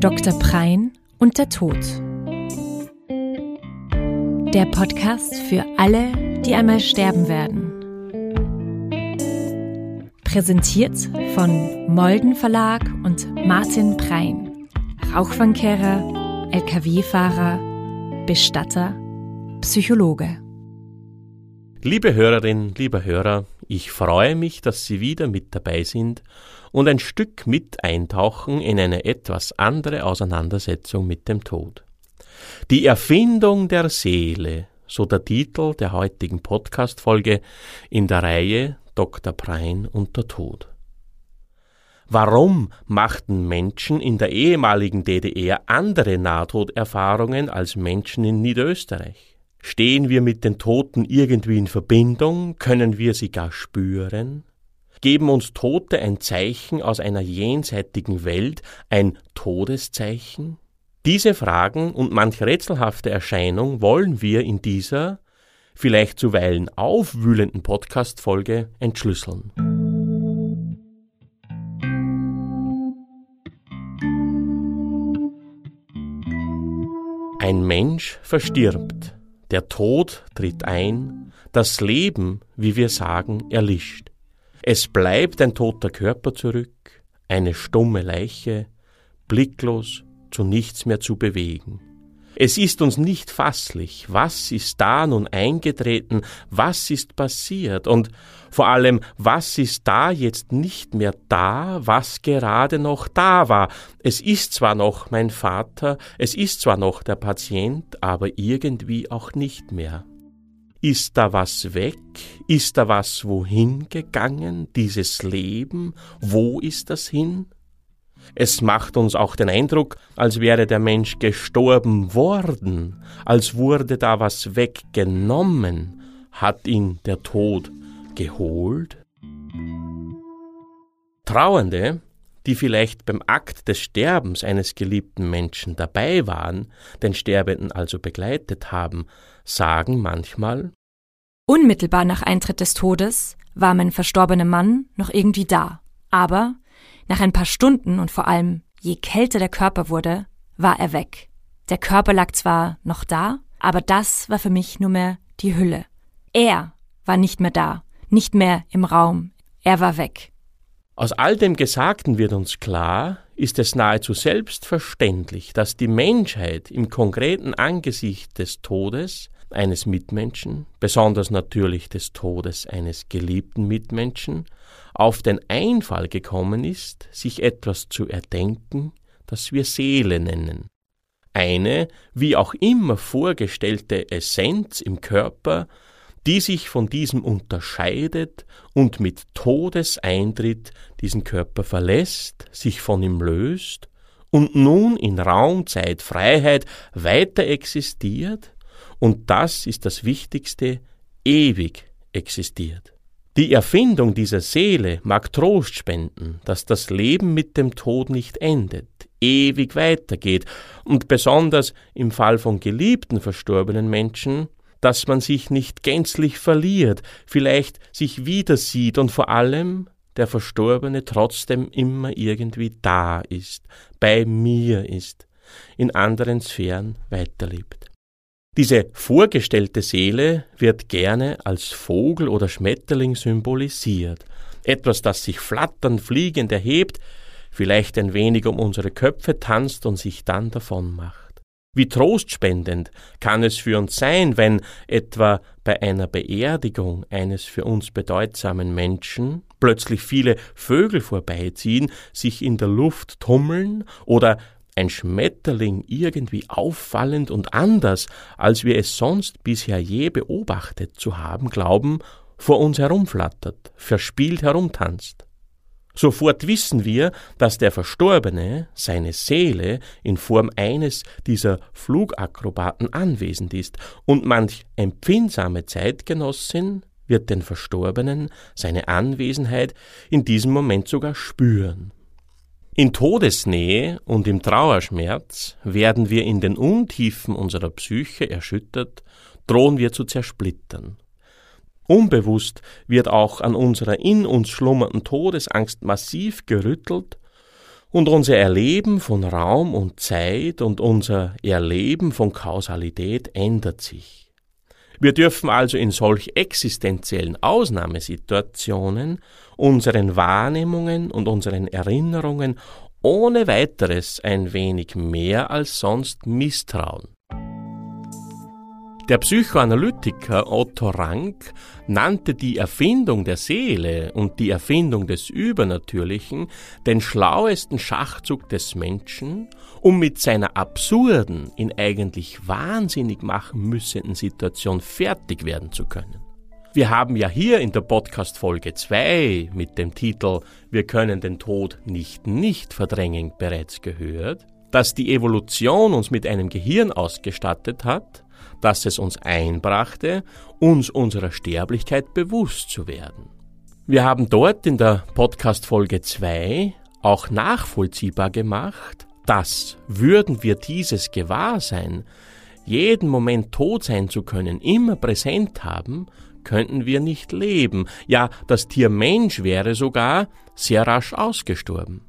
Dr. Prein und der Tod. Der Podcast für alle, die einmal sterben werden. Präsentiert von Molden Verlag und Martin Prein. Rauchfangkehrer, Lkw-Fahrer, Bestatter, Psychologe. Liebe Hörerinnen, lieber Hörer, ich freue mich, dass Sie wieder mit dabei sind und ein Stück mit eintauchen in eine etwas andere Auseinandersetzung mit dem Tod. Die Erfindung der Seele, so der Titel der heutigen Podcast-Folge in der Reihe Dr. Prein und der Tod. Warum machten Menschen in der ehemaligen DDR andere Nahtoderfahrungen als Menschen in Niederösterreich? Stehen wir mit den Toten irgendwie in Verbindung? Können wir sie gar spüren? Geben uns Tote ein Zeichen aus einer jenseitigen Welt, ein Todeszeichen? Diese Fragen und manch rätselhafte Erscheinung wollen wir in dieser, vielleicht zuweilen aufwühlenden Podcast-Folge entschlüsseln. Ein Mensch verstirbt. Der Tod tritt ein, das Leben, wie wir sagen, erlischt. Es bleibt ein toter Körper zurück, eine stumme Leiche, blicklos, zu nichts mehr zu bewegen. Es ist uns nicht fasslich, was ist da nun eingetreten, was ist passiert und vor allem, was ist da jetzt nicht mehr da, was gerade noch da war. Es ist zwar noch mein Vater, es ist zwar noch der Patient, aber irgendwie auch nicht mehr. Ist da was weg? Ist da was wohin gegangen? Dieses Leben? Wo ist das hin? Es macht uns auch den Eindruck, als wäre der Mensch gestorben worden, als wurde da was weggenommen, hat ihn der Tod geholt? Trauernde, die vielleicht beim Akt des Sterbens eines geliebten Menschen dabei waren, den Sterbenden also begleitet haben, sagen manchmal Unmittelbar nach Eintritt des Todes war mein verstorbener Mann noch irgendwie da, aber nach ein paar Stunden und vor allem je kälter der Körper wurde, war er weg. Der Körper lag zwar noch da, aber das war für mich nur mehr die Hülle. Er war nicht mehr da, nicht mehr im Raum, er war weg. Aus all dem Gesagten wird uns klar, ist es nahezu selbstverständlich, dass die Menschheit im konkreten Angesicht des Todes eines Mitmenschen, besonders natürlich des Todes eines geliebten Mitmenschen, auf den Einfall gekommen ist, sich etwas zu erdenken, das wir Seele nennen. Eine, wie auch immer vorgestellte Essenz im Körper, die sich von diesem unterscheidet und mit Todeseintritt diesen Körper verlässt, sich von ihm löst und nun in Raum, Zeit, Freiheit weiter existiert und das ist das Wichtigste, ewig existiert. Die Erfindung dieser Seele mag Trost spenden, dass das Leben mit dem Tod nicht endet, ewig weitergeht und besonders im Fall von geliebten verstorbenen Menschen, dass man sich nicht gänzlich verliert, vielleicht sich wieder sieht und vor allem der Verstorbene trotzdem immer irgendwie da ist, bei mir ist, in anderen Sphären weiterlebt. Diese vorgestellte Seele wird gerne als Vogel oder Schmetterling symbolisiert, etwas, das sich flatternd fliegend erhebt, vielleicht ein wenig um unsere Köpfe tanzt und sich dann davon macht. Wie trostspendend kann es für uns sein, wenn etwa bei einer Beerdigung eines für uns bedeutsamen Menschen plötzlich viele Vögel vorbeiziehen, sich in der Luft tummeln oder ein Schmetterling irgendwie auffallend und anders, als wir es sonst bisher je beobachtet zu haben glauben, vor uns herumflattert, verspielt herumtanzt. Sofort wissen wir, dass der Verstorbene, seine Seele, in Form eines dieser Flugakrobaten anwesend ist, und manch empfindsame Zeitgenossin wird den Verstorbenen seine Anwesenheit in diesem Moment sogar spüren. In Todesnähe und im Trauerschmerz werden wir in den Untiefen unserer Psyche erschüttert, drohen wir zu zersplittern. Unbewusst wird auch an unserer in uns schlummernden Todesangst massiv gerüttelt Und unser Erleben von Raum und Zeit und unser Erleben von Kausalität ändert sich. Wir dürfen also in solch existenziellen Ausnahmesituationen unseren Wahrnehmungen und unseren Erinnerungen ohne weiteres ein wenig mehr als sonst misstrauen. Der Psychoanalytiker Otto Rank nannte die Erfindung der Seele und die Erfindung des Übernatürlichen den schlauesten Schachzug des Menschen, um mit seiner absurden, ihn eigentlich wahnsinnig machen müssenden Situation fertig werden zu können. Wir haben ja hier in der Podcast Folge 2 mit dem Titel Wir können den Tod nicht nicht verdrängen bereits gehört, dass die Evolution uns mit einem Gehirn ausgestattet hat, dass es uns einbrachte, uns unserer Sterblichkeit bewusst zu werden. Wir haben dort in der Podcast Folge 2 auch nachvollziehbar gemacht, dass würden wir dieses Gewahrsein, jeden Moment tot sein zu können, immer präsent haben, könnten wir nicht leben. Ja, das Tier Mensch wäre sogar sehr rasch ausgestorben.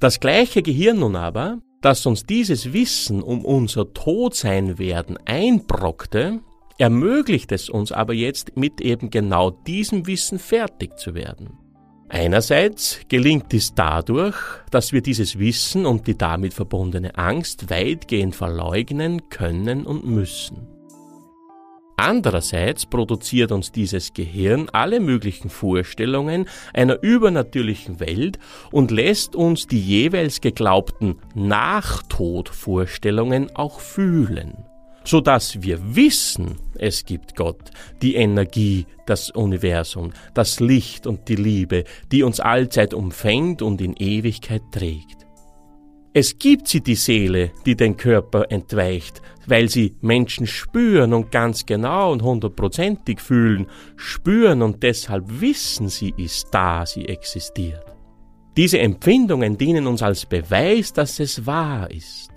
Das gleiche Gehirn nun aber dass uns dieses Wissen um unser Todseinwerden einbrockte, ermöglicht es uns aber jetzt mit eben genau diesem Wissen fertig zu werden. Einerseits gelingt dies dadurch, dass wir dieses Wissen und die damit verbundene Angst weitgehend verleugnen können und müssen. Andererseits produziert uns dieses Gehirn alle möglichen Vorstellungen einer übernatürlichen Welt und lässt uns die jeweils geglaubten Nachtodvorstellungen auch fühlen, so dass wir wissen, es gibt Gott, die Energie, das Universum, das Licht und die Liebe, die uns allzeit umfängt und in Ewigkeit trägt. Es gibt sie die Seele, die den Körper entweicht, weil sie Menschen spüren und ganz genau und hundertprozentig fühlen, spüren und deshalb wissen, sie ist da, sie existiert. Diese Empfindungen dienen uns als Beweis, dass es wahr ist.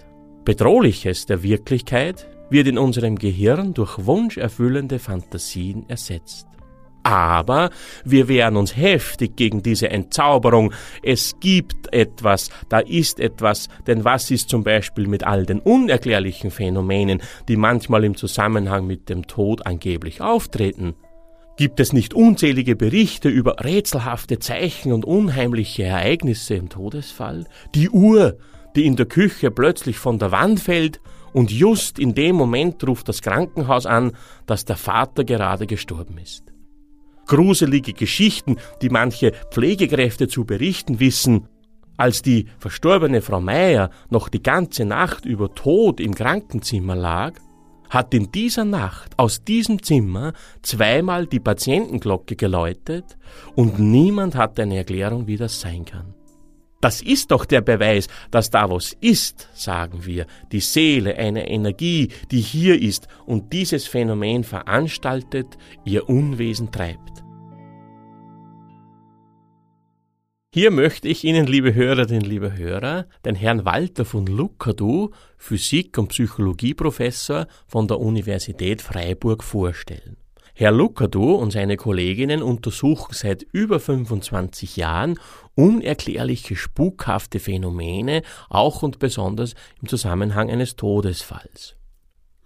Bedrohliches der Wirklichkeit wird in unserem Gehirn durch wunscherfüllende Fantasien ersetzt. Aber wir wehren uns heftig gegen diese Entzauberung. Es gibt etwas, da ist etwas, denn was ist zum Beispiel mit all den unerklärlichen Phänomenen, die manchmal im Zusammenhang mit dem Tod angeblich auftreten? Gibt es nicht unzählige Berichte über rätselhafte Zeichen und unheimliche Ereignisse im Todesfall? Die Uhr, die in der Küche plötzlich von der Wand fällt und just in dem Moment ruft das Krankenhaus an, dass der Vater gerade gestorben ist gruselige Geschichten, die manche Pflegekräfte zu berichten wissen, als die verstorbene Frau Meier noch die ganze Nacht über tot im Krankenzimmer lag, hat in dieser Nacht aus diesem Zimmer zweimal die Patientenglocke geläutet und niemand hat eine Erklärung, wie das sein kann. Das ist doch der Beweis, dass da was ist, sagen wir, die Seele, eine Energie, die hier ist und dieses Phänomen veranstaltet, ihr Unwesen treibt. Hier möchte ich Ihnen, liebe Hörerinnen, liebe Hörer, den Herrn Walter von Lukadu, Physik- und Psychologieprofessor von der Universität Freiburg vorstellen. Herr Lukadu und seine Kolleginnen untersuchen seit über 25 Jahren unerklärliche spukhafte Phänomene, auch und besonders im Zusammenhang eines Todesfalls.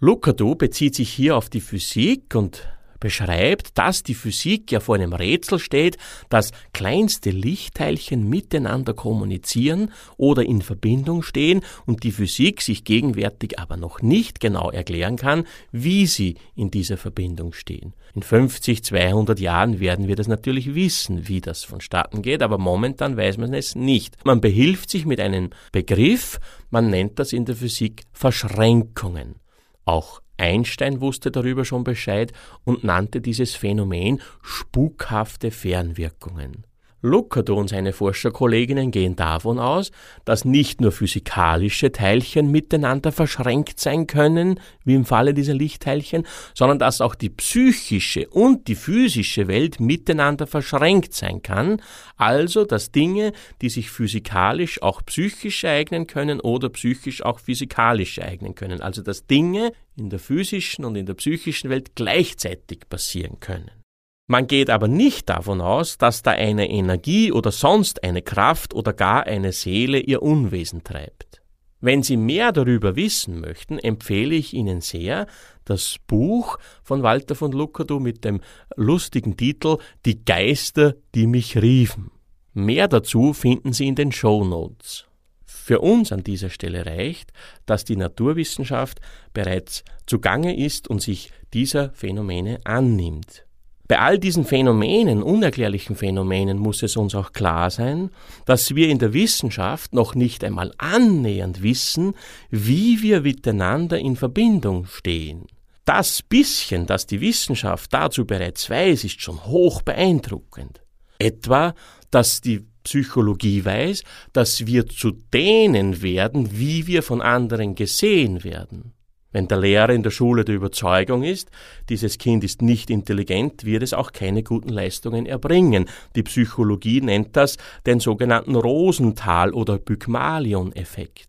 Lukadu bezieht sich hier auf die Physik und beschreibt, dass die Physik ja vor einem Rätsel steht, dass kleinste Lichtteilchen miteinander kommunizieren oder in Verbindung stehen und die Physik sich gegenwärtig aber noch nicht genau erklären kann, wie sie in dieser Verbindung stehen. In 50, 200 Jahren werden wir das natürlich wissen, wie das vonstatten geht, aber momentan weiß man es nicht. Man behilft sich mit einem Begriff, man nennt das in der Physik Verschränkungen. Auch Einstein wusste darüber schon Bescheid und nannte dieses Phänomen spukhafte Fernwirkungen. Lucado und seine Forscherkolleginnen gehen davon aus, dass nicht nur physikalische Teilchen miteinander verschränkt sein können, wie im Falle dieser Lichtteilchen, sondern dass auch die psychische und die physische Welt miteinander verschränkt sein kann, also dass Dinge, die sich physikalisch auch psychisch ereignen können oder psychisch auch physikalisch ereignen können, also dass Dinge in der physischen und in der psychischen Welt gleichzeitig passieren können. Man geht aber nicht davon aus, dass da eine Energie oder sonst eine Kraft oder gar eine Seele ihr Unwesen treibt. Wenn Sie mehr darüber wissen möchten, empfehle ich Ihnen sehr das Buch von Walter von Lucado mit dem lustigen Titel Die Geister, die mich riefen. Mehr dazu finden Sie in den Show Notes. Für uns an dieser Stelle reicht, dass die Naturwissenschaft bereits zugange ist und sich dieser Phänomene annimmt. Bei all diesen Phänomenen, unerklärlichen Phänomenen, muss es uns auch klar sein, dass wir in der Wissenschaft noch nicht einmal annähernd wissen, wie wir miteinander in Verbindung stehen. Das bisschen, das die Wissenschaft dazu bereits weiß, ist schon hoch beeindruckend. Etwa, dass die Psychologie weiß, dass wir zu denen werden, wie wir von anderen gesehen werden. Wenn der Lehrer in der Schule der Überzeugung ist, dieses Kind ist nicht intelligent, wird es auch keine guten Leistungen erbringen. Die Psychologie nennt das den sogenannten Rosenthal- oder Pygmalion-Effekt.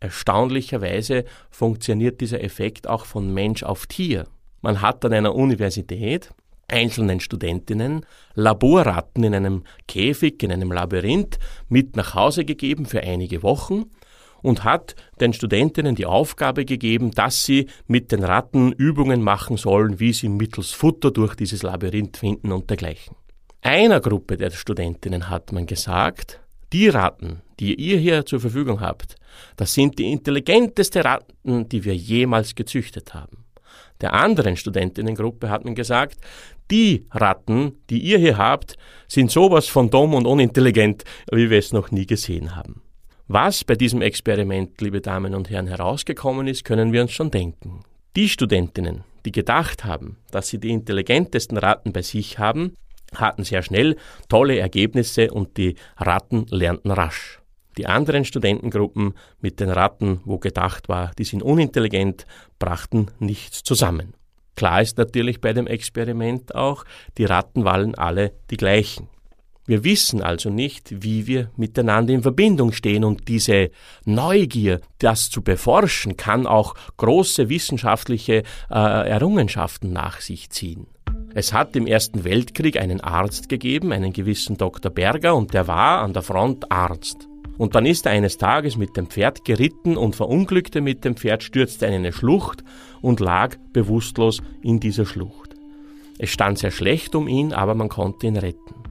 Erstaunlicherweise funktioniert dieser Effekt auch von Mensch auf Tier. Man hat an einer Universität einzelnen Studentinnen Laborratten in einem Käfig, in einem Labyrinth mit nach Hause gegeben für einige Wochen und hat den Studentinnen die Aufgabe gegeben, dass sie mit den Ratten Übungen machen sollen, wie sie mittels Futter durch dieses Labyrinth finden und dergleichen. Einer Gruppe der Studentinnen hat man gesagt, die Ratten, die ihr hier zur Verfügung habt, das sind die intelligenteste Ratten, die wir jemals gezüchtet haben. Der anderen Studentinnengruppe hat man gesagt, die Ratten, die ihr hier habt, sind sowas von dumm und unintelligent, wie wir es noch nie gesehen haben. Was bei diesem Experiment, liebe Damen und Herren, herausgekommen ist, können wir uns schon denken. Die Studentinnen, die gedacht haben, dass sie die intelligentesten Ratten bei sich haben, hatten sehr schnell tolle Ergebnisse und die Ratten lernten rasch. Die anderen Studentengruppen mit den Ratten, wo gedacht war, die sind unintelligent, brachten nichts zusammen. Klar ist natürlich bei dem Experiment auch, die Ratten waren alle die gleichen. Wir wissen also nicht, wie wir miteinander in Verbindung stehen und diese Neugier, das zu beforschen, kann auch große wissenschaftliche äh, Errungenschaften nach sich ziehen. Es hat im Ersten Weltkrieg einen Arzt gegeben, einen gewissen Dr. Berger, und der war an der Front Arzt. Und dann ist er eines Tages mit dem Pferd geritten und verunglückte mit dem Pferd, stürzte in eine Schlucht und lag bewusstlos in dieser Schlucht. Es stand sehr schlecht um ihn, aber man konnte ihn retten.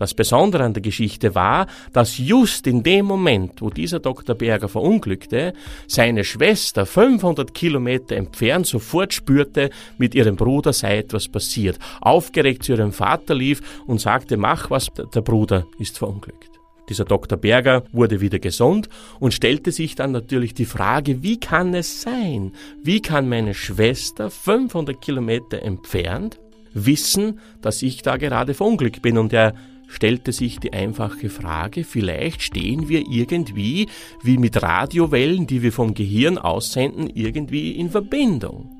Das Besondere an der Geschichte war, dass just in dem Moment, wo dieser Dr. Berger verunglückte, seine Schwester 500 Kilometer entfernt sofort spürte, mit ihrem Bruder sei etwas passiert. Aufgeregt zu ihrem Vater lief und sagte, mach was, der Bruder ist verunglückt. Dieser Dr. Berger wurde wieder gesund und stellte sich dann natürlich die Frage, wie kann es sein? Wie kann meine Schwester 500 Kilometer entfernt wissen, dass ich da gerade verunglückt bin? Und er stellte sich die einfache Frage, vielleicht stehen wir irgendwie, wie mit Radiowellen, die wir vom Gehirn aussenden, irgendwie in Verbindung.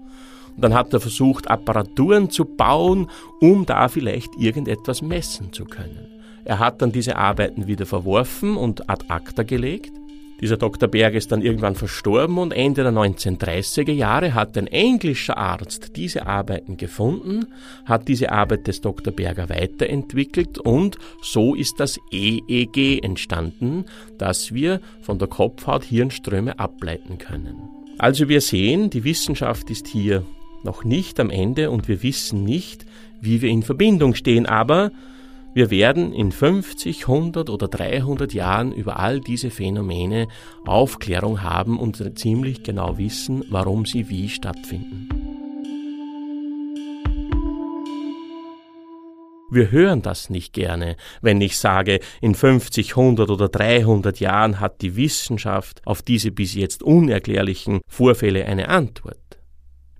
Und dann hat er versucht, Apparaturen zu bauen, um da vielleicht irgendetwas messen zu können. Er hat dann diese Arbeiten wieder verworfen und ad acta gelegt dieser Dr. Berg ist dann irgendwann verstorben und Ende der 1930er Jahre hat ein englischer Arzt diese Arbeiten gefunden, hat diese Arbeit des Dr. Berger weiterentwickelt und so ist das EEG entstanden, das wir von der Kopfhaut Hirnströme ableiten können. Also wir sehen, die Wissenschaft ist hier noch nicht am Ende und wir wissen nicht, wie wir in Verbindung stehen, aber wir werden in 50, 100 oder 300 Jahren über all diese Phänomene Aufklärung haben und ziemlich genau wissen, warum sie wie stattfinden. Wir hören das nicht gerne, wenn ich sage, in 50, 100 oder 300 Jahren hat die Wissenschaft auf diese bis jetzt unerklärlichen Vorfälle eine Antwort.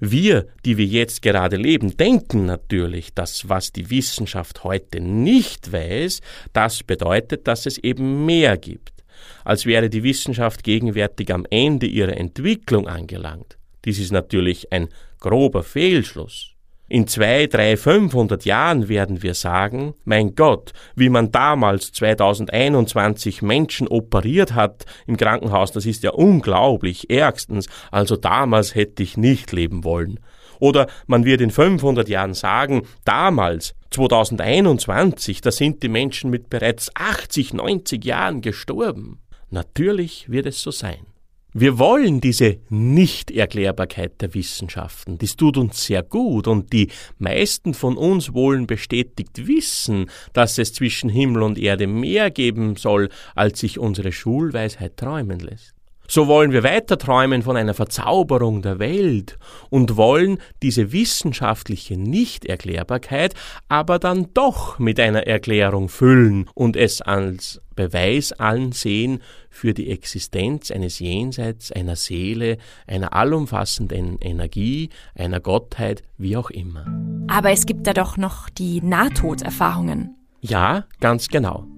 Wir, die wir jetzt gerade leben, denken natürlich, dass was die Wissenschaft heute nicht weiß, das bedeutet, dass es eben mehr gibt, als wäre die Wissenschaft gegenwärtig am Ende ihrer Entwicklung angelangt. Dies ist natürlich ein grober Fehlschluss. In zwei, drei, 500 Jahren werden wir sagen, mein Gott, wie man damals 2021 Menschen operiert hat im Krankenhaus, das ist ja unglaublich, ärgstens, also damals hätte ich nicht leben wollen. Oder man wird in 500 Jahren sagen, damals, 2021, da sind die Menschen mit bereits 80, 90 Jahren gestorben. Natürlich wird es so sein. Wir wollen diese Nichterklärbarkeit der Wissenschaften. Das tut uns sehr gut und die meisten von uns wollen bestätigt wissen, dass es zwischen Himmel und Erde mehr geben soll, als sich unsere Schulweisheit träumen lässt. So wollen wir weiter träumen von einer Verzauberung der Welt und wollen diese wissenschaftliche Nichterklärbarkeit aber dann doch mit einer Erklärung füllen und es als Beweis ansehen für die Existenz eines Jenseits, einer Seele, einer allumfassenden Energie, einer Gottheit, wie auch immer. Aber es gibt da doch noch die Nahtoderfahrungen. Ja, ganz genau.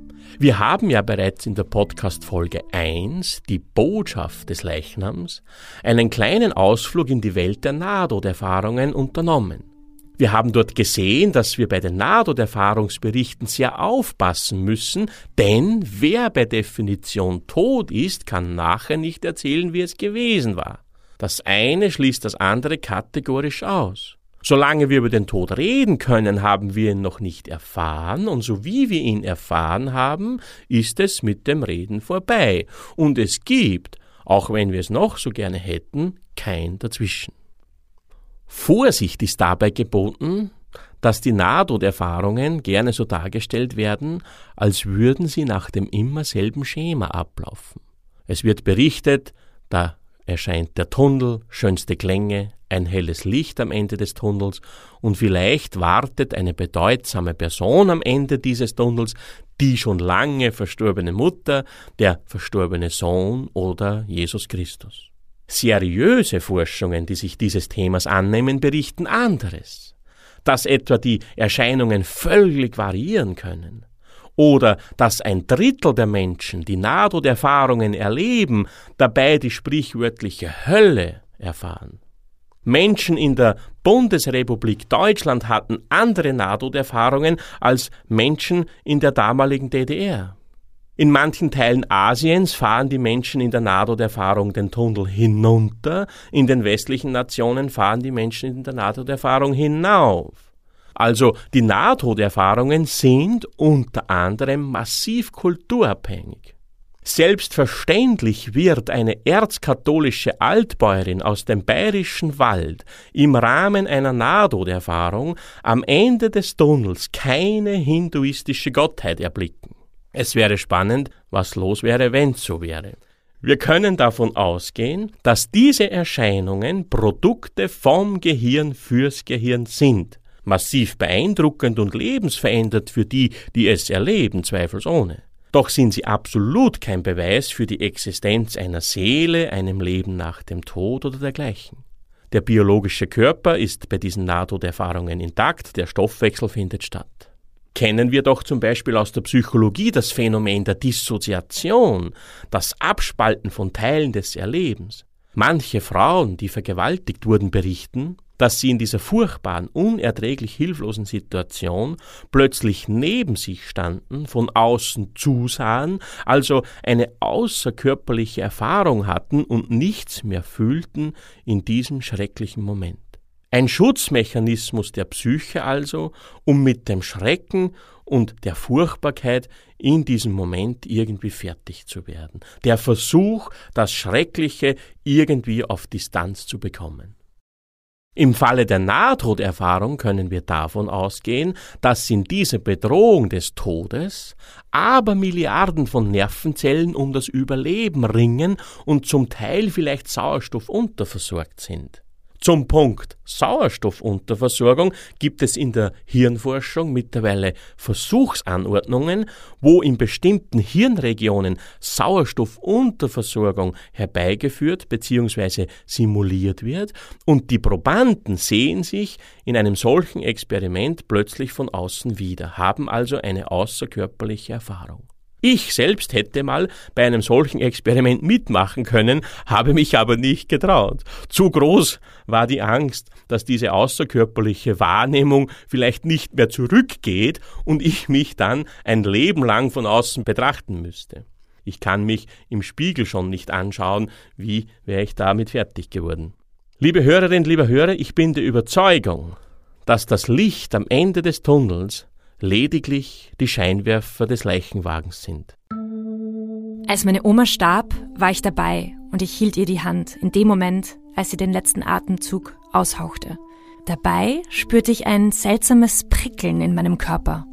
Wir haben ja bereits in der Podcast-Folge 1, die Botschaft des Leichnams, einen kleinen Ausflug in die Welt der Nahtoderfahrungen unternommen. Wir haben dort gesehen, dass wir bei den Nahtoderfahrungsberichten sehr aufpassen müssen, denn wer bei Definition tot ist, kann nachher nicht erzählen, wie es gewesen war. Das eine schließt das andere kategorisch aus. Solange wir über den Tod reden können, haben wir ihn noch nicht erfahren, und so wie wir ihn erfahren haben, ist es mit dem Reden vorbei, und es gibt, auch wenn wir es noch so gerne hätten, kein dazwischen. Vorsicht ist dabei geboten, dass die Nahtoderfahrungen gerne so dargestellt werden, als würden sie nach dem immer selben Schema ablaufen. Es wird berichtet, da erscheint der Tunnel, schönste Klänge, ein helles Licht am Ende des Tunnels und vielleicht wartet eine bedeutsame Person am Ende dieses Tunnels, die schon lange verstorbene Mutter, der verstorbene Sohn oder Jesus Christus. Seriöse Forschungen, die sich dieses Themas annehmen, berichten anderes, dass etwa die Erscheinungen völlig variieren können oder dass ein Drittel der Menschen, die Nahtoderfahrungen erleben, dabei die sprichwörtliche Hölle erfahren. Menschen in der Bundesrepublik Deutschland hatten andere Nahtoderfahrungen als Menschen in der damaligen DDR. In manchen Teilen Asiens fahren die Menschen in der Nahtoderfahrung den Tunnel hinunter, in den westlichen Nationen fahren die Menschen in der Nahtoderfahrung hinauf. Also die Nahtoderfahrungen sind unter anderem massiv kulturabhängig. Selbstverständlich wird eine erzkatholische Altbäuerin aus dem bayerischen Wald im Rahmen einer Nahtoderfahrung am Ende des Tunnels keine hinduistische Gottheit erblicken. Es wäre spannend, was los wäre, wenn so wäre. Wir können davon ausgehen, dass diese Erscheinungen Produkte vom Gehirn fürs Gehirn sind massiv beeindruckend und lebensverändert für die, die es erleben, zweifelsohne. Doch sind sie absolut kein Beweis für die Existenz einer Seele, einem Leben nach dem Tod oder dergleichen. Der biologische Körper ist bei diesen Nahtoderfahrungen intakt, der Stoffwechsel findet statt. Kennen wir doch zum Beispiel aus der Psychologie das Phänomen der Dissoziation, das Abspalten von Teilen des Erlebens. Manche Frauen, die vergewaltigt wurden, berichten, dass sie in dieser furchtbaren, unerträglich hilflosen Situation plötzlich neben sich standen, von außen zusahen, also eine außerkörperliche Erfahrung hatten und nichts mehr fühlten in diesem schrecklichen Moment. Ein Schutzmechanismus der Psyche also, um mit dem Schrecken und der Furchtbarkeit in diesem Moment irgendwie fertig zu werden. Der Versuch, das Schreckliche irgendwie auf Distanz zu bekommen. Im Falle der Nahtoderfahrung können wir davon ausgehen, dass in dieser Bedrohung des Todes aber Milliarden von Nervenzellen um das Überleben ringen und zum Teil vielleicht Sauerstoff unterversorgt sind. Zum Punkt Sauerstoffunterversorgung gibt es in der Hirnforschung mittlerweile Versuchsanordnungen, wo in bestimmten Hirnregionen Sauerstoffunterversorgung herbeigeführt bzw. simuliert wird und die Probanden sehen sich in einem solchen Experiment plötzlich von außen wieder, haben also eine außerkörperliche Erfahrung. Ich selbst hätte mal bei einem solchen Experiment mitmachen können, habe mich aber nicht getraut. Zu groß war die Angst, dass diese außerkörperliche Wahrnehmung vielleicht nicht mehr zurückgeht und ich mich dann ein Leben lang von außen betrachten müsste. Ich kann mich im Spiegel schon nicht anschauen, wie wäre ich damit fertig geworden. Liebe Hörerin, lieber Hörer, ich bin der Überzeugung, dass das Licht am Ende des Tunnels lediglich die Scheinwerfer des Leichenwagens sind. Als meine Oma starb, war ich dabei und ich hielt ihr die Hand in dem Moment, als sie den letzten Atemzug aushauchte. Dabei spürte ich ein seltsames Prickeln in meinem Körper.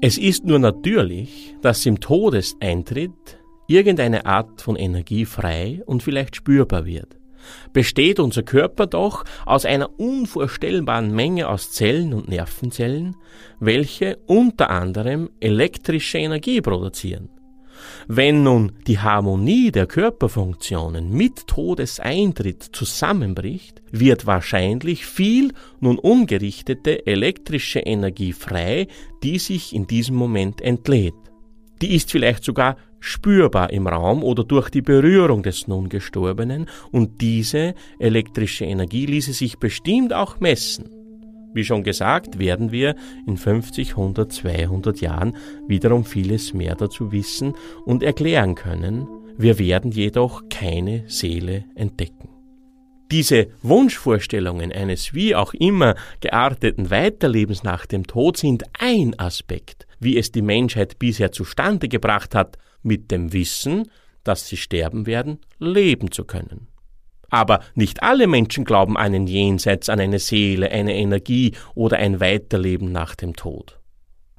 Es ist nur natürlich, dass im Todeseintritt irgendeine Art von Energie frei und vielleicht spürbar wird. Besteht unser Körper doch aus einer unvorstellbaren Menge aus Zellen und Nervenzellen, welche unter anderem elektrische Energie produzieren. Wenn nun die Harmonie der Körperfunktionen mit Todeseintritt zusammenbricht, wird wahrscheinlich viel nun ungerichtete elektrische Energie frei, die sich in diesem Moment entlädt. Die ist vielleicht sogar spürbar im Raum oder durch die Berührung des nun Gestorbenen und diese elektrische Energie ließe sich bestimmt auch messen. Wie schon gesagt, werden wir in 50, 100, 200 Jahren wiederum vieles mehr dazu wissen und erklären können. Wir werden jedoch keine Seele entdecken. Diese Wunschvorstellungen eines wie auch immer gearteten Weiterlebens nach dem Tod sind ein Aspekt, wie es die Menschheit bisher zustande gebracht hat, mit dem Wissen, dass sie sterben werden, leben zu können. Aber nicht alle Menschen glauben an ein Jenseits, an eine Seele, eine Energie oder ein Weiterleben nach dem Tod.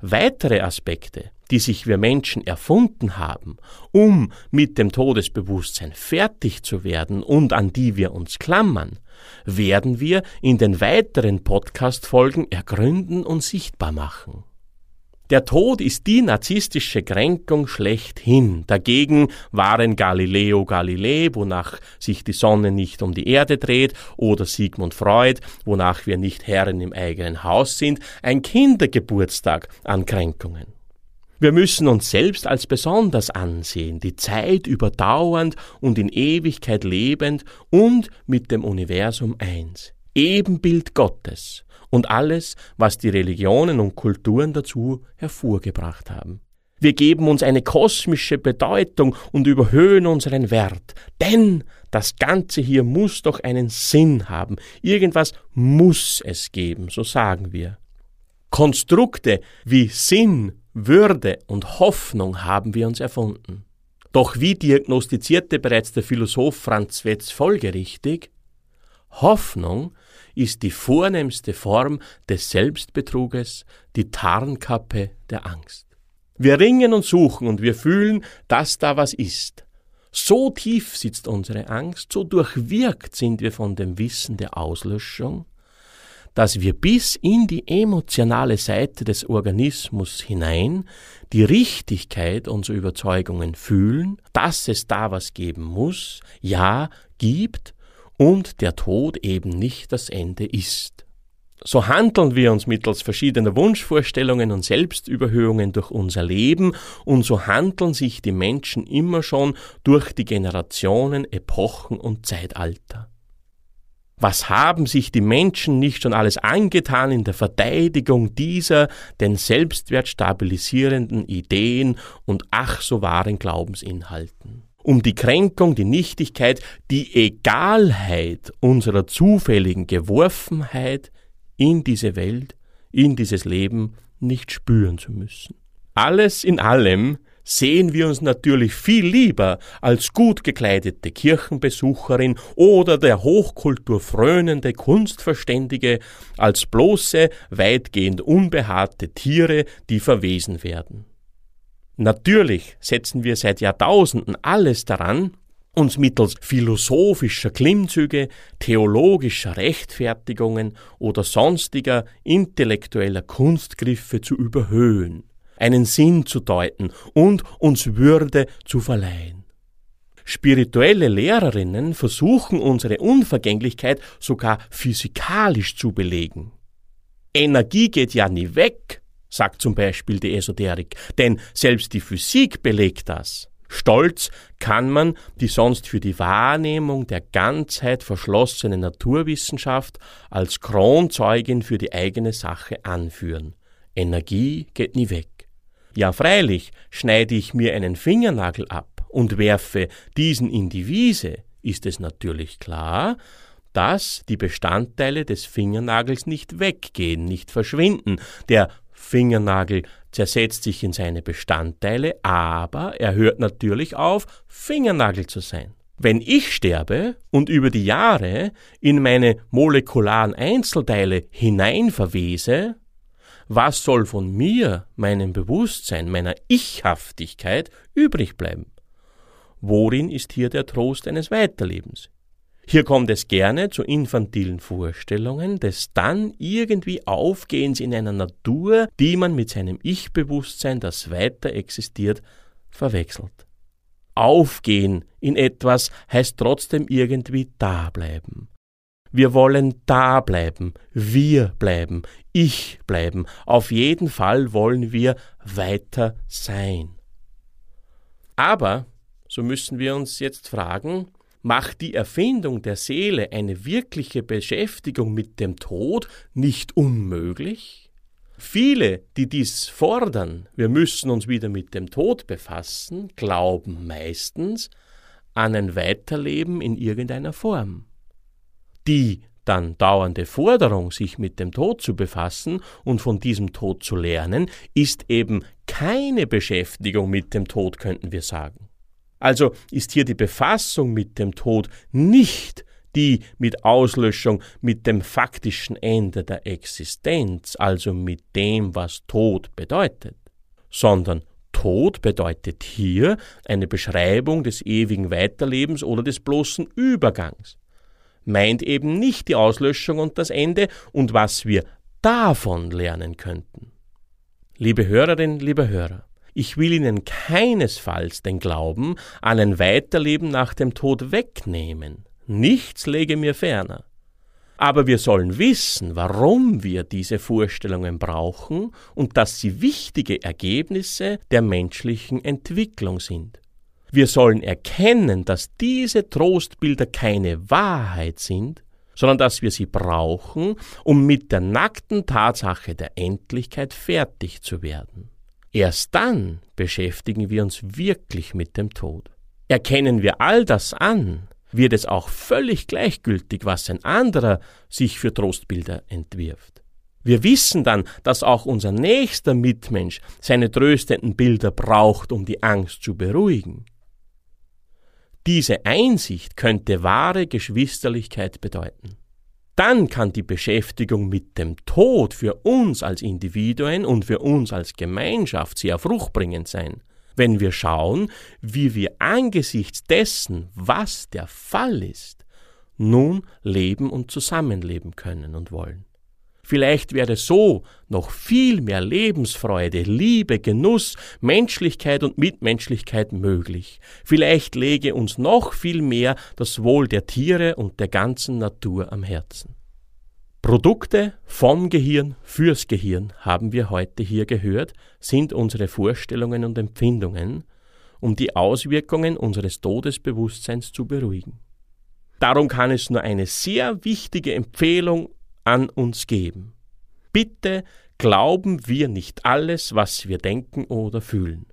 Weitere Aspekte, die sich wir Menschen erfunden haben, um mit dem Todesbewusstsein fertig zu werden und an die wir uns klammern, werden wir in den weiteren Podcast-Folgen ergründen und sichtbar machen. Der Tod ist die narzisstische Kränkung schlechthin. Dagegen waren Galileo Galilei, wonach sich die Sonne nicht um die Erde dreht, oder Sigmund Freud, wonach wir nicht Herren im eigenen Haus sind, ein Kindergeburtstag an Kränkungen. Wir müssen uns selbst als besonders ansehen, die Zeit überdauernd und in Ewigkeit lebend und mit dem Universum eins. Ebenbild Gottes und alles, was die Religionen und Kulturen dazu hervorgebracht haben. Wir geben uns eine kosmische Bedeutung und überhöhen unseren Wert, denn das Ganze hier muss doch einen Sinn haben. Irgendwas muss es geben, so sagen wir. Konstrukte wie Sinn, Würde und Hoffnung haben wir uns erfunden. Doch wie diagnostizierte bereits der Philosoph Franz Wetz folgerichtig, Hoffnung ist die vornehmste Form des Selbstbetruges, die Tarnkappe der Angst. Wir ringen und suchen und wir fühlen, dass da was ist. So tief sitzt unsere Angst, so durchwirkt sind wir von dem Wissen der Auslöschung, dass wir bis in die emotionale Seite des Organismus hinein die Richtigkeit unserer Überzeugungen fühlen, dass es da was geben muss, ja, gibt und der Tod eben nicht das Ende ist. So handeln wir uns mittels verschiedener Wunschvorstellungen und Selbstüberhöhungen durch unser Leben und so handeln sich die Menschen immer schon durch die Generationen, Epochen und Zeitalter. Was haben sich die Menschen nicht schon alles angetan in der Verteidigung dieser den Selbstwert stabilisierenden Ideen und ach so wahren Glaubensinhalten? Um die Kränkung, die Nichtigkeit, die Egalheit unserer zufälligen Geworfenheit in diese Welt, in dieses Leben nicht spüren zu müssen. Alles in allem sehen wir uns natürlich viel lieber als gut gekleidete Kirchenbesucherin oder der Hochkultur frönende Kunstverständige als bloße, weitgehend unbehaarte Tiere, die verwesen werden. Natürlich setzen wir seit Jahrtausenden alles daran, uns mittels philosophischer Klimmzüge, theologischer Rechtfertigungen oder sonstiger intellektueller Kunstgriffe zu überhöhen, einen Sinn zu deuten und uns Würde zu verleihen. Spirituelle Lehrerinnen versuchen unsere Unvergänglichkeit sogar physikalisch zu belegen. Energie geht ja nie weg, sagt zum Beispiel die Esoterik, denn selbst die Physik belegt das. Stolz kann man die sonst für die Wahrnehmung der Ganzheit verschlossene Naturwissenschaft als Kronzeugin für die eigene Sache anführen. Energie geht nie weg. Ja, freilich schneide ich mir einen Fingernagel ab und werfe diesen in die Wiese, ist es natürlich klar, dass die Bestandteile des Fingernagels nicht weggehen, nicht verschwinden. Der Fingernagel zersetzt sich in seine Bestandteile, aber er hört natürlich auf, Fingernagel zu sein. Wenn ich sterbe und über die Jahre in meine molekularen Einzelteile hineinverwese, was soll von mir, meinem Bewusstsein, meiner Ichhaftigkeit übrig bleiben? Worin ist hier der Trost eines Weiterlebens? Hier kommt es gerne zu infantilen Vorstellungen des dann irgendwie Aufgehens in einer Natur, die man mit seinem Ich-Bewusstsein, das weiter existiert, verwechselt. Aufgehen in etwas heißt trotzdem irgendwie dableiben. Wir wollen da bleiben, wir bleiben, ich bleiben. Auf jeden Fall wollen wir weiter sein. Aber, so müssen wir uns jetzt fragen, macht die Erfindung der Seele eine wirkliche Beschäftigung mit dem Tod nicht unmöglich? Viele, die dies fordern, wir müssen uns wieder mit dem Tod befassen, glauben meistens an ein Weiterleben in irgendeiner Form. Die dann dauernde Forderung, sich mit dem Tod zu befassen und von diesem Tod zu lernen, ist eben keine Beschäftigung mit dem Tod, könnten wir sagen. Also ist hier die Befassung mit dem Tod nicht die mit Auslöschung, mit dem faktischen Ende der Existenz, also mit dem, was Tod bedeutet, sondern Tod bedeutet hier eine Beschreibung des ewigen Weiterlebens oder des bloßen Übergangs, meint eben nicht die Auslöschung und das Ende und was wir davon lernen könnten. Liebe Hörerinnen, liebe Hörer, ich will Ihnen keinesfalls den Glauben an ein Weiterleben nach dem Tod wegnehmen. Nichts lege mir ferner. Aber wir sollen wissen, warum wir diese Vorstellungen brauchen und dass sie wichtige Ergebnisse der menschlichen Entwicklung sind. Wir sollen erkennen, dass diese Trostbilder keine Wahrheit sind, sondern dass wir sie brauchen, um mit der nackten Tatsache der Endlichkeit fertig zu werden. Erst dann beschäftigen wir uns wirklich mit dem Tod. Erkennen wir all das an, wird es auch völlig gleichgültig, was ein anderer sich für Trostbilder entwirft. Wir wissen dann, dass auch unser nächster Mitmensch seine tröstenden Bilder braucht, um die Angst zu beruhigen. Diese Einsicht könnte wahre Geschwisterlichkeit bedeuten dann kann die Beschäftigung mit dem Tod für uns als Individuen und für uns als Gemeinschaft sehr fruchtbringend sein, wenn wir schauen, wie wir angesichts dessen, was der Fall ist, nun leben und zusammenleben können und wollen. Vielleicht wäre so noch viel mehr Lebensfreude, Liebe, Genuss, Menschlichkeit und Mitmenschlichkeit möglich. Vielleicht läge uns noch viel mehr das Wohl der Tiere und der ganzen Natur am Herzen. Produkte vom Gehirn fürs Gehirn haben wir heute hier gehört, sind unsere Vorstellungen und Empfindungen, um die Auswirkungen unseres Todesbewusstseins zu beruhigen. Darum kann es nur eine sehr wichtige Empfehlung an uns geben. Bitte glauben wir nicht alles, was wir denken oder fühlen.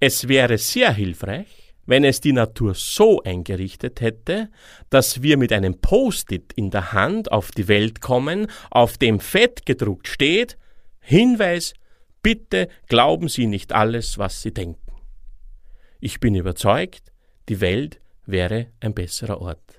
Es wäre sehr hilfreich, wenn es die Natur so eingerichtet hätte, dass wir mit einem Post-it in der Hand auf die Welt kommen, auf dem fett gedruckt steht Hinweis, bitte glauben Sie nicht alles, was Sie denken. Ich bin überzeugt, die Welt wäre ein besserer Ort.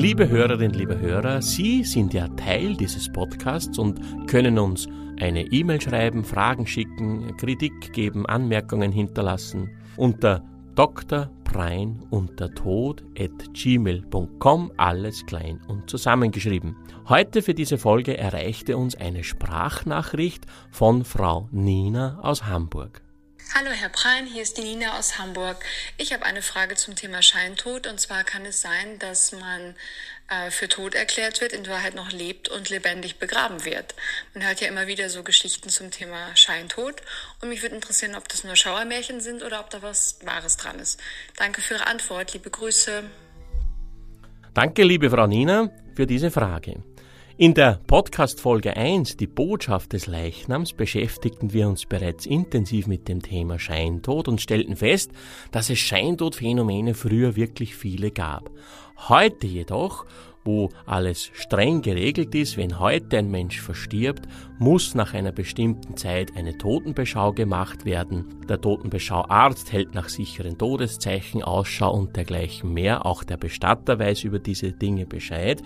Liebe Hörerinnen, liebe Hörer, Sie sind ja Teil dieses Podcasts und können uns eine E-Mail schreiben, Fragen schicken, Kritik geben, Anmerkungen hinterlassen unter drprein unter tod at gmail.com, alles klein und zusammengeschrieben. Heute für diese Folge erreichte uns eine Sprachnachricht von Frau Nina aus Hamburg. Hallo Herr Prein, hier ist die Nina aus Hamburg. Ich habe eine Frage zum Thema Scheintod und zwar kann es sein, dass man äh, für tot erklärt wird, in Wahrheit noch lebt und lebendig begraben wird. Man hört ja immer wieder so Geschichten zum Thema Scheintod und mich würde interessieren, ob das nur Schauermärchen sind oder ob da was Wahres dran ist. Danke für Ihre Antwort, liebe Grüße. Danke, liebe Frau Nina, für diese Frage. In der Podcast Folge 1, die Botschaft des Leichnams, beschäftigten wir uns bereits intensiv mit dem Thema Scheintod und stellten fest, dass es Scheintodphänomene früher wirklich viele gab. Heute jedoch wo alles streng geregelt ist. Wenn heute ein Mensch verstirbt, muss nach einer bestimmten Zeit eine Totenbeschau gemacht werden. Der Totenbeschauarzt hält nach sicheren Todeszeichen Ausschau und dergleichen mehr. Auch der Bestatter weiß über diese Dinge Bescheid.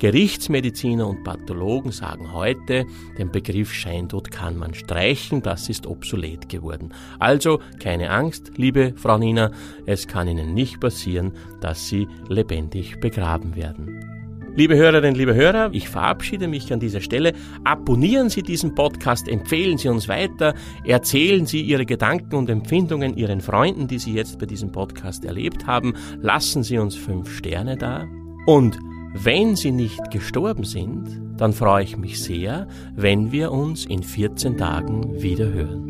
Gerichtsmediziner und Pathologen sagen heute, den Begriff Scheintod kann man streichen, das ist obsolet geworden. Also keine Angst, liebe Frau Nina, es kann Ihnen nicht passieren, dass Sie lebendig begraben werden. Liebe Hörerinnen, liebe Hörer, ich verabschiede mich an dieser Stelle. Abonnieren Sie diesen Podcast, empfehlen Sie uns weiter, erzählen Sie Ihre Gedanken und Empfindungen Ihren Freunden, die Sie jetzt bei diesem Podcast erlebt haben. Lassen Sie uns fünf Sterne da. Und wenn Sie nicht gestorben sind, dann freue ich mich sehr, wenn wir uns in 14 Tagen wieder hören.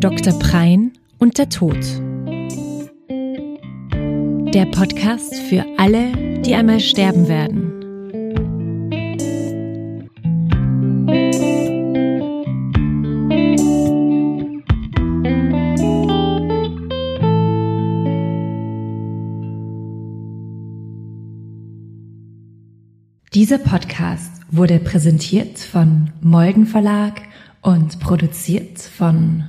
Dr. Prein und der Tod der Podcast für alle, die einmal sterben werden. Dieser Podcast wurde präsentiert von Molden Verlag und produziert von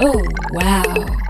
Oh, wow.